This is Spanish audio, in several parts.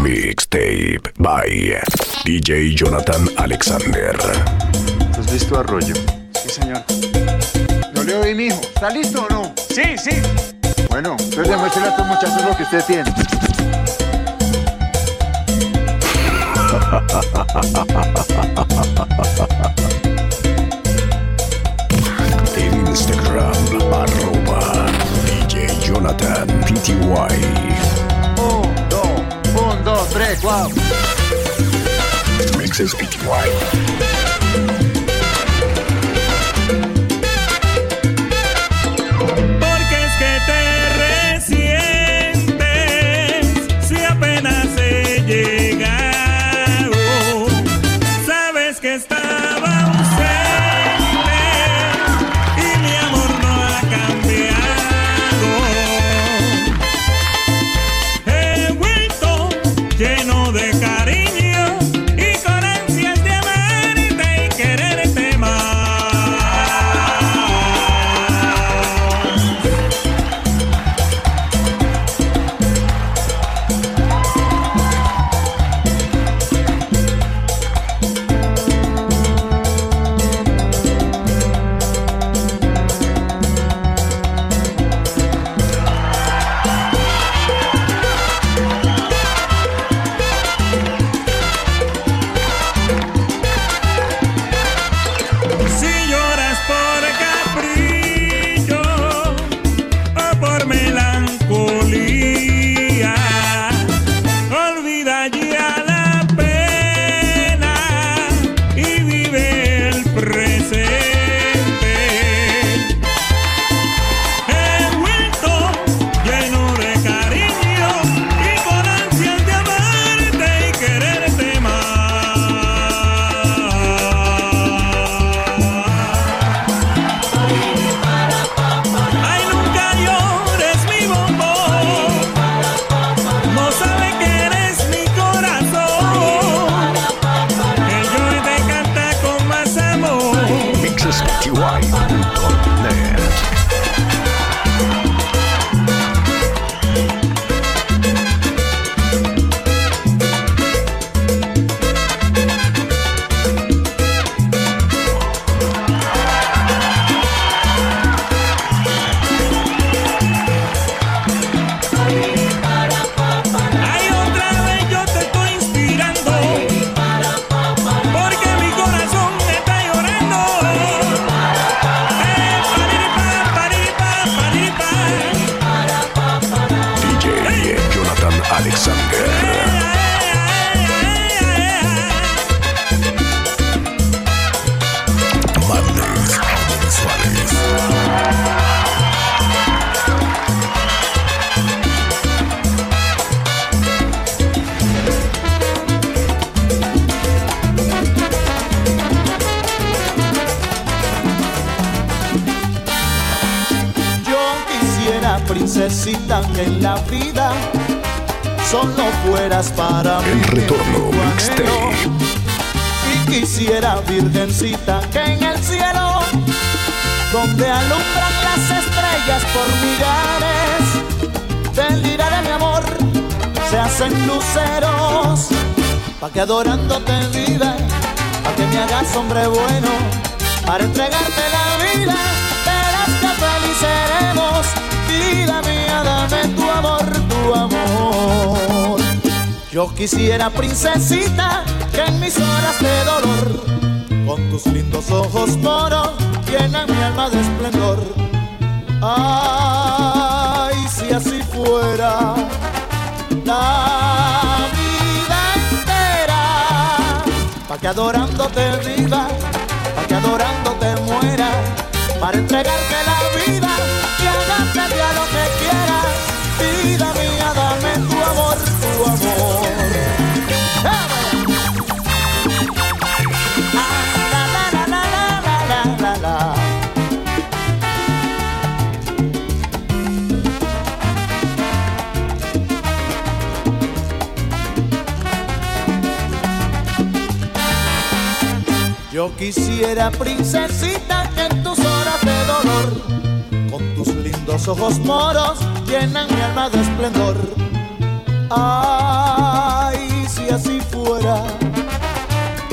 Mixtape by DJ Jonathan Alexander. ¿Has visto Arroyo? Sí, señor. Yo le oí, mijo. ¿Está listo o no? Sí, sí. Bueno, entonces demuéstrele a estos muchachos lo que usted tiene. En Instagram, arroba DJ Jonathan PTY. Un, dos, tres, cuatro. Mixes fueras para mí. El retorno mixtape. Y quisiera, virgencita, que en el cielo, donde alumbran las estrellas por millares, del lira de mi amor se hacen luceros, pa' que adorándote viva, pa' que me hagas hombre bueno, para entregarte la vida, verás que feliz seremos, vida mía, dame tu amor. Yo quisiera, princesita, que en mis horas de dolor, con tus lindos ojos moros, llenan mi alma de esplendor. Ay, si así fuera la vida entera, pa' que adorándote viva, pa' que adorándote muera, para entregarte la vida Quisiera, princesita, que en tus horas de dolor, con tus lindos ojos moros, llenan mi alma de esplendor. Ay, si así fuera,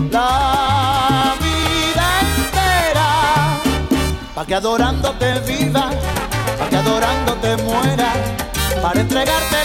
la vida entera, para que adorándote viva, para que adorándote muera, para entregarte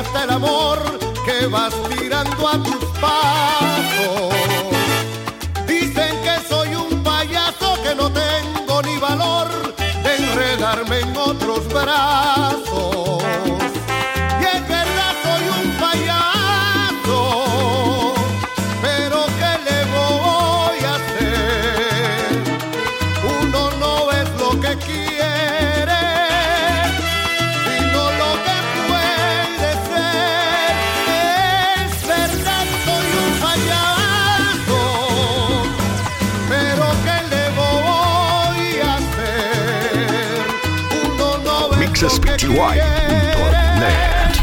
alas del amor que vas tirando a tus pasos. Dicen que soy un payaso que no tengo ni valor de enredarme en otros brazos. mixespty.net.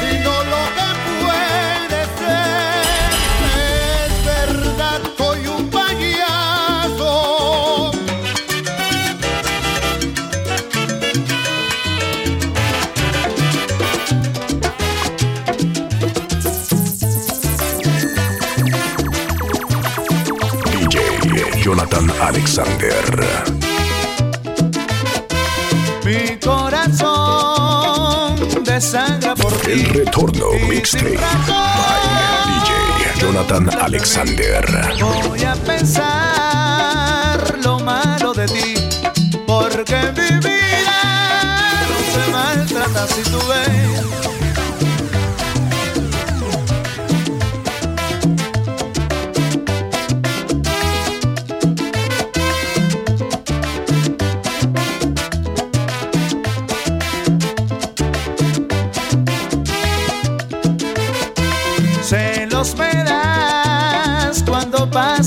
sino lo que puede ser. Es verdad, soy un payaso. DJ Jonathan Alexander. Desangra por ti. El retorno sin mixtape by DJ Jonathan Alexander. Voy a pensar lo malo de ti, porque mi vida no se maltrata si tú ves.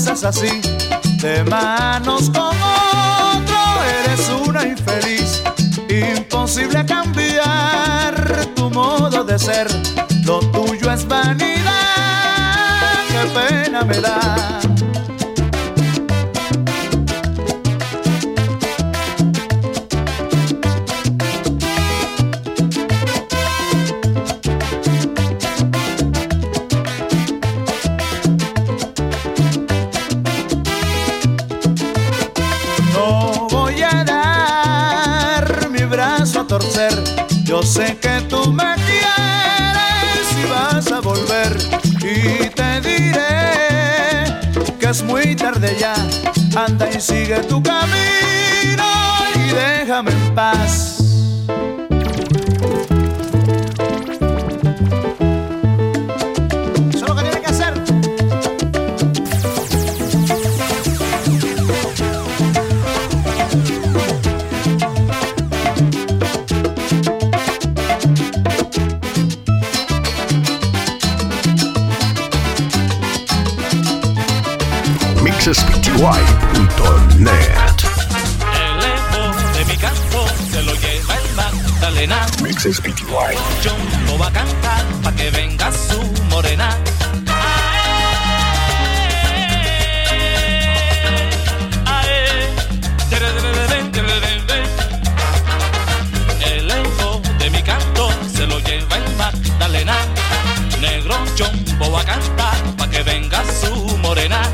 Así, de manos con otro, eres una infeliz. Imposible cambiar tu modo de ser, lo tuyo es vanidad, qué pena me da. Anda y sigue tu camino y déjame en paz. Eso es lo que tiene que hacer. El eco de mi canto se lo lleva el Magdalena. Mixespty. Yo no va a cantar pa' que venga su morena. El eco de mi canto se lo lleva el Magdalena. Negro Jumbo va a cantar pa' que venga su morena.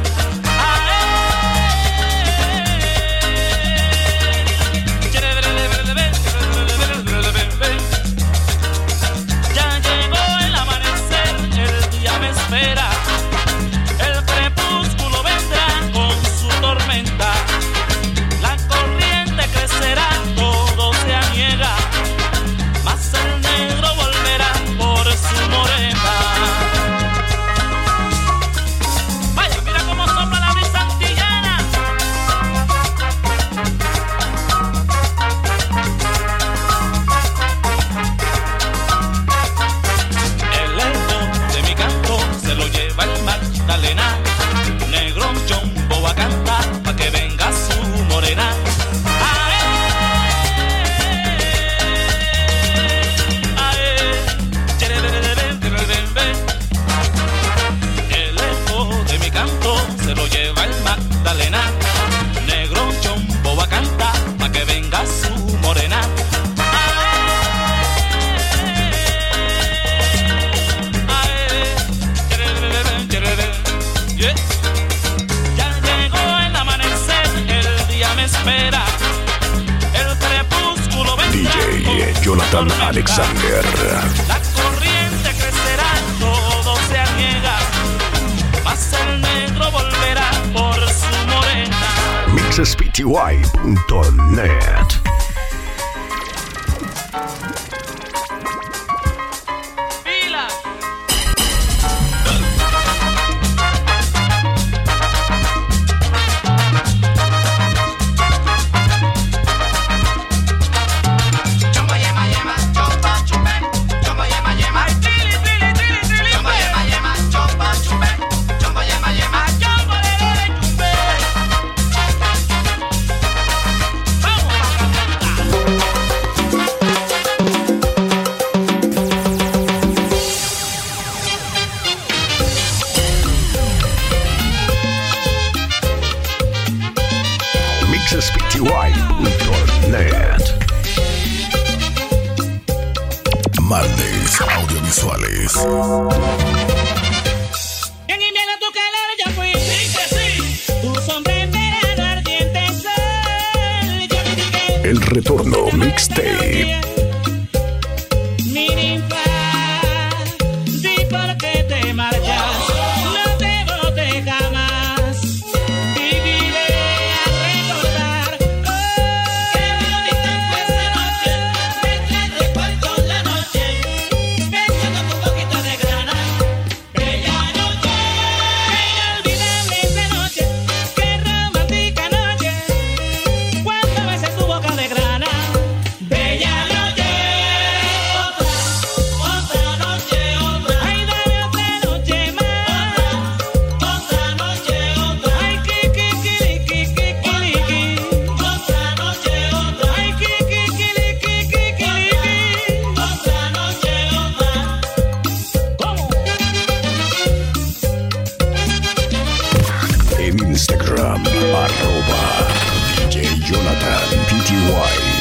Arroba DJ Jonathan Pty.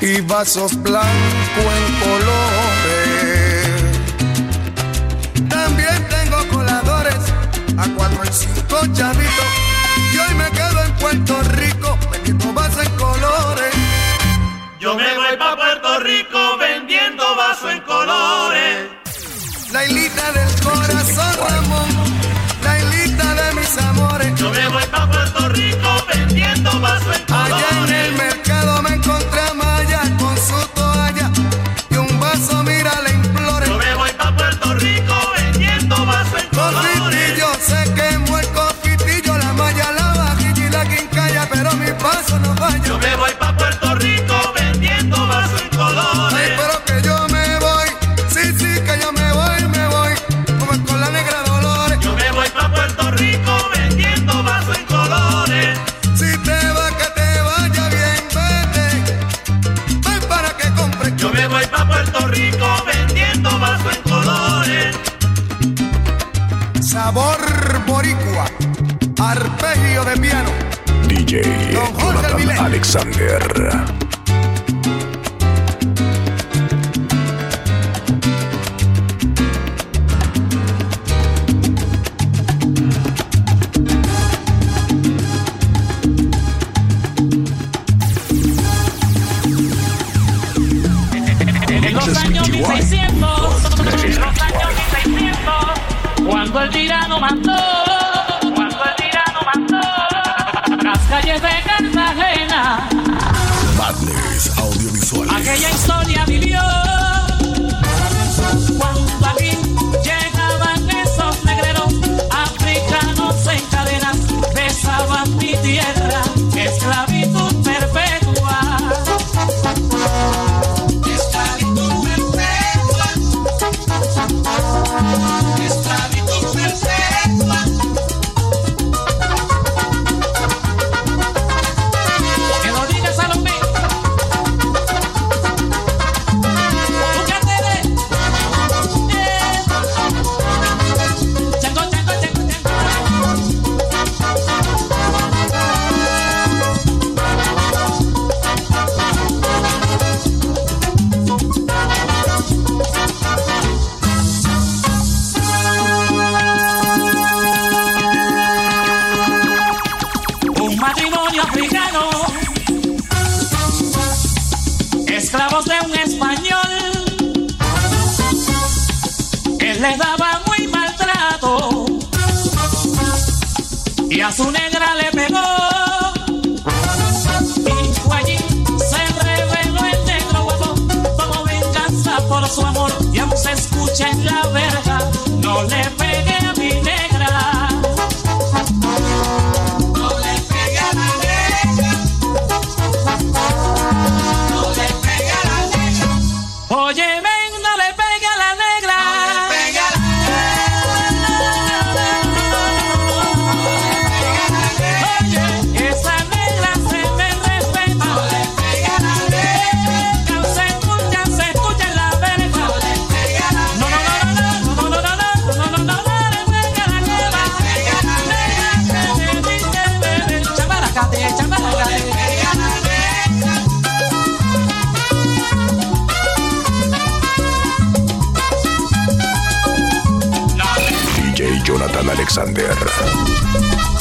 y vasos blancos en color. Alexander.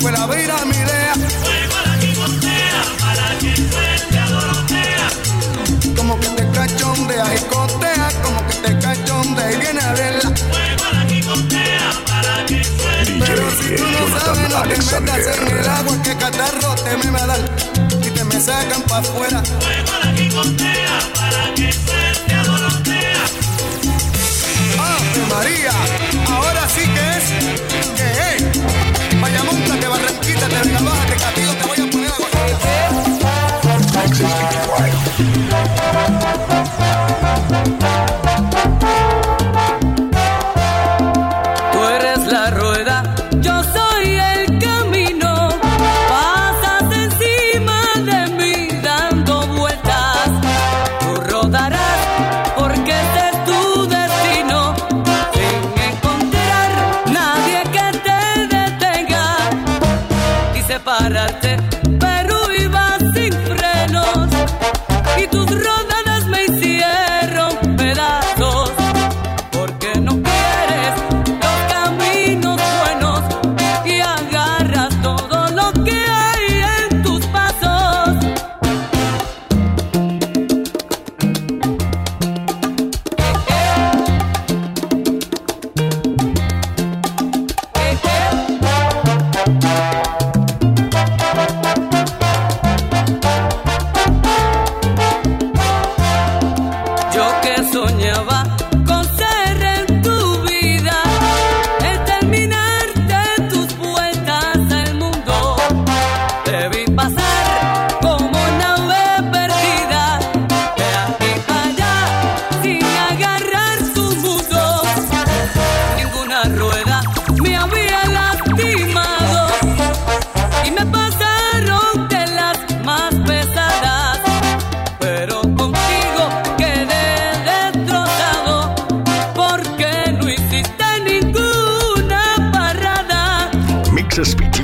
fue la vida mi idea. Soy para que contea, para que suelte a Dorotea. Como que te cachondea y como que te cachondea y viene a verla. Soy para que contea, para que suelte. Pero si tú no sabes lo que metas en el agua, que catarro te me va a dar y te me sacan pa' afuera. Soy para que contea, para que suelte a Dorotea. Ah, María, ahora sí que es, que es.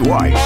Why?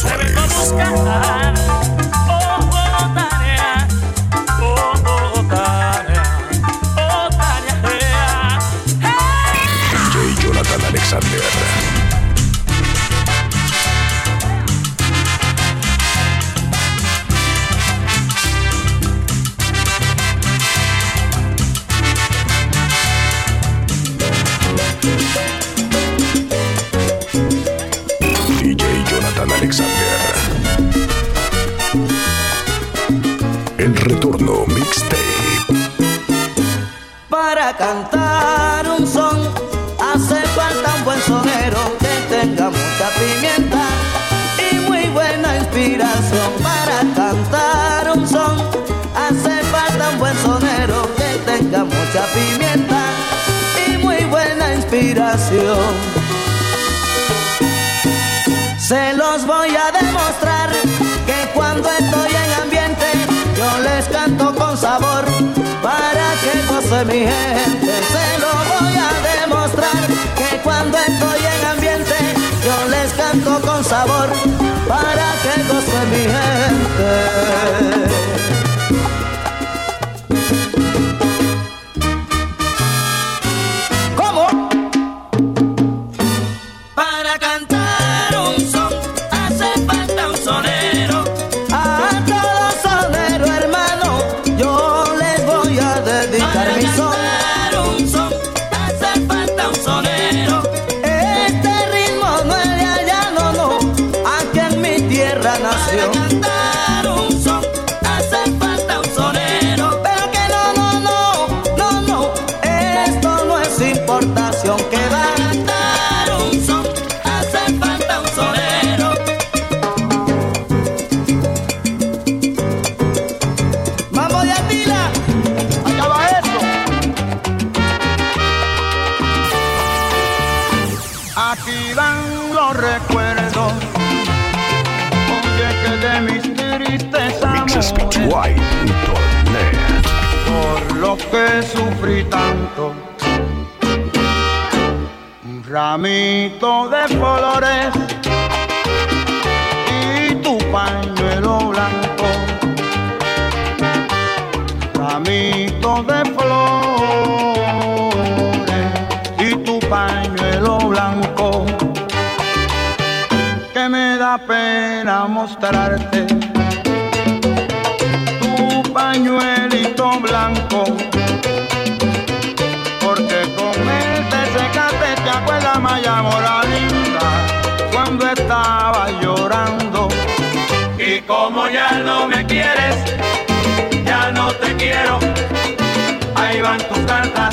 Suárez. Hace falta un buen sonero que tenga mucha pimienta y muy buena inspiración. Se los voy a demostrar que cuando estoy en ambiente yo les canto con sabor para que goce mi gente. Se lo voy a demostrar que cuando estoy en ambiente yo les canto con sabor para que goce mi gente. Mixespty.net. por lo que sufrí tanto. Un ramito de flores y tu pañuelo blanco. Ramito de flores y tu pañuelo blanco. Que me da pena mostrarte pañuelito blanco. Porque con este él te secaste, te acuerdas, Maya Moralinda, cuando estaba llorando. Y como ya no me quieres, ya no te quiero. Ahí van tus cartas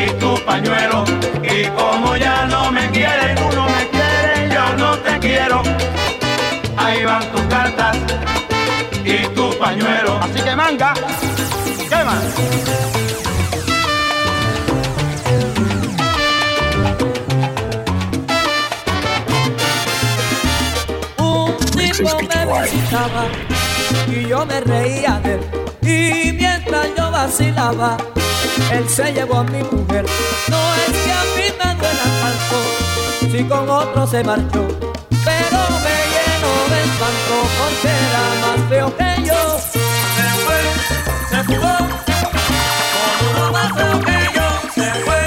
y tu pañuelo. Y como ya no me quieres, tú no me quieres, yo no te quiero. Ahí van tus Así que manga, quema. Un tipo me visitaba y yo me reía de él. Y mientras yo vacilaba, él se llevó a mi mujer. No es que a mí me duela tanto si con otro se marchó manco porque era más feo que yo. Se fue, se fugó, con uno más feo que yo, se fue.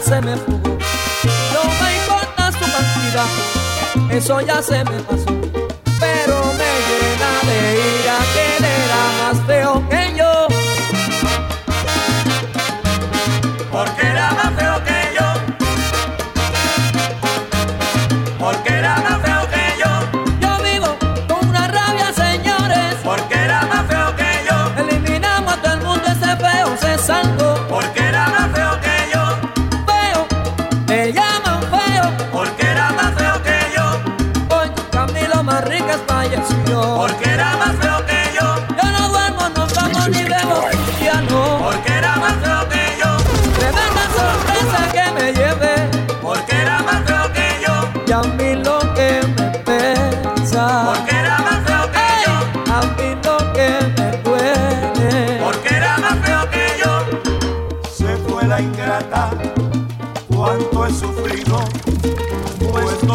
se me fugó. No me importa su partida, eso ya se me pasó.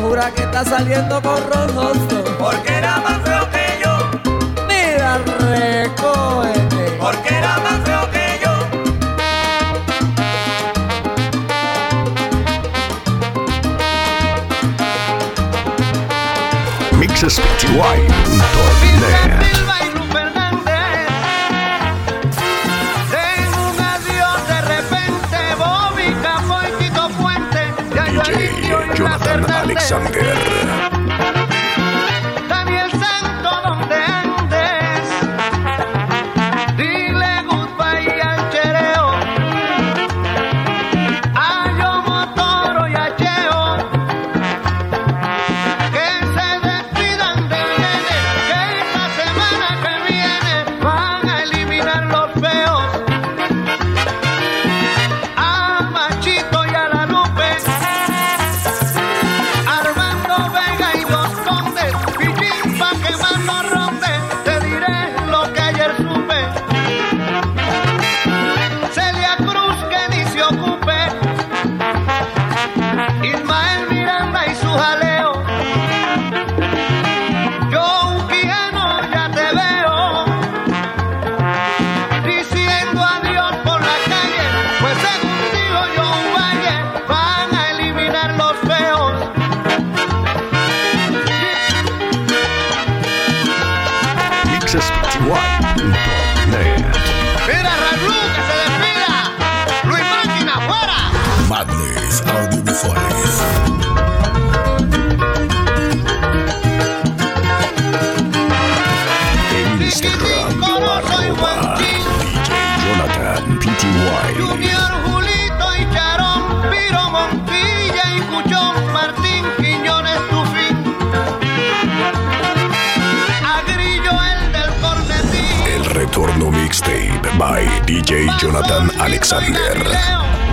jura que está saliendo con Rosnosto. Porque era más feo que yo. Mira, recógete. Porque era más feo que yo. Mixes PTY. Sander. By DJ Jonathan Alexander.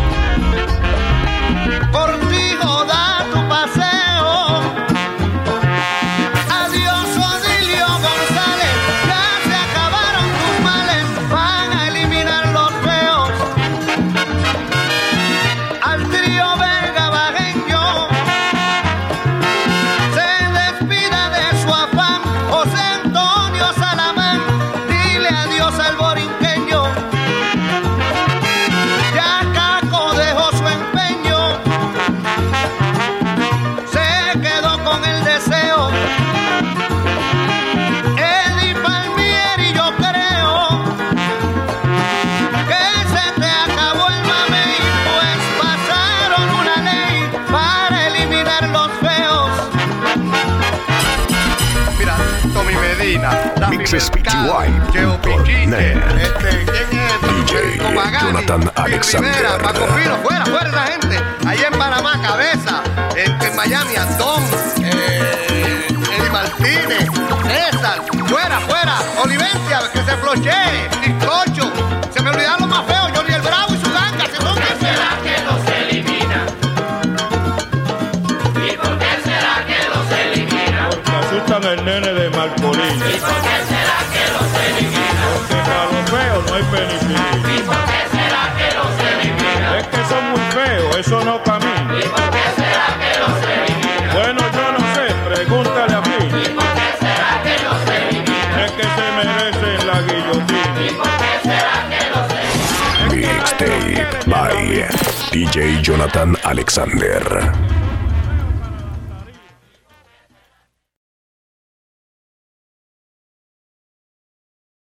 Mixespty.net. Cheo Pichiche, este, ¿quién es? DJ Jonathan Alexander. Paco Pino, fuera, fuera esa gente. Allá en Panamá, Cabeza, este, en Miami, Antón, eh, Eddie Martínez, César, fuera, fuera, Olivencia, que se flochee, Bizcocho, se me olvidaron los más feos, Johnny el Bravo y su ganga, se que será que los elimina? ¿Y por qué será que los elimina? Porque asustan el nene de Marcolín. ¿Y por qué no hay penicilina. ¿Y por qué será que los elimina? Es que son muy feos, eso no camina. ¿Y por qué será que los elimina? Bueno, yo no sé, pregúntale a mí. ¿Y por qué será que los elimina? Es que se merecen la guillotina. ¿Y por qué será que los elimina? Mixtape by DJ Jonathan Alexander.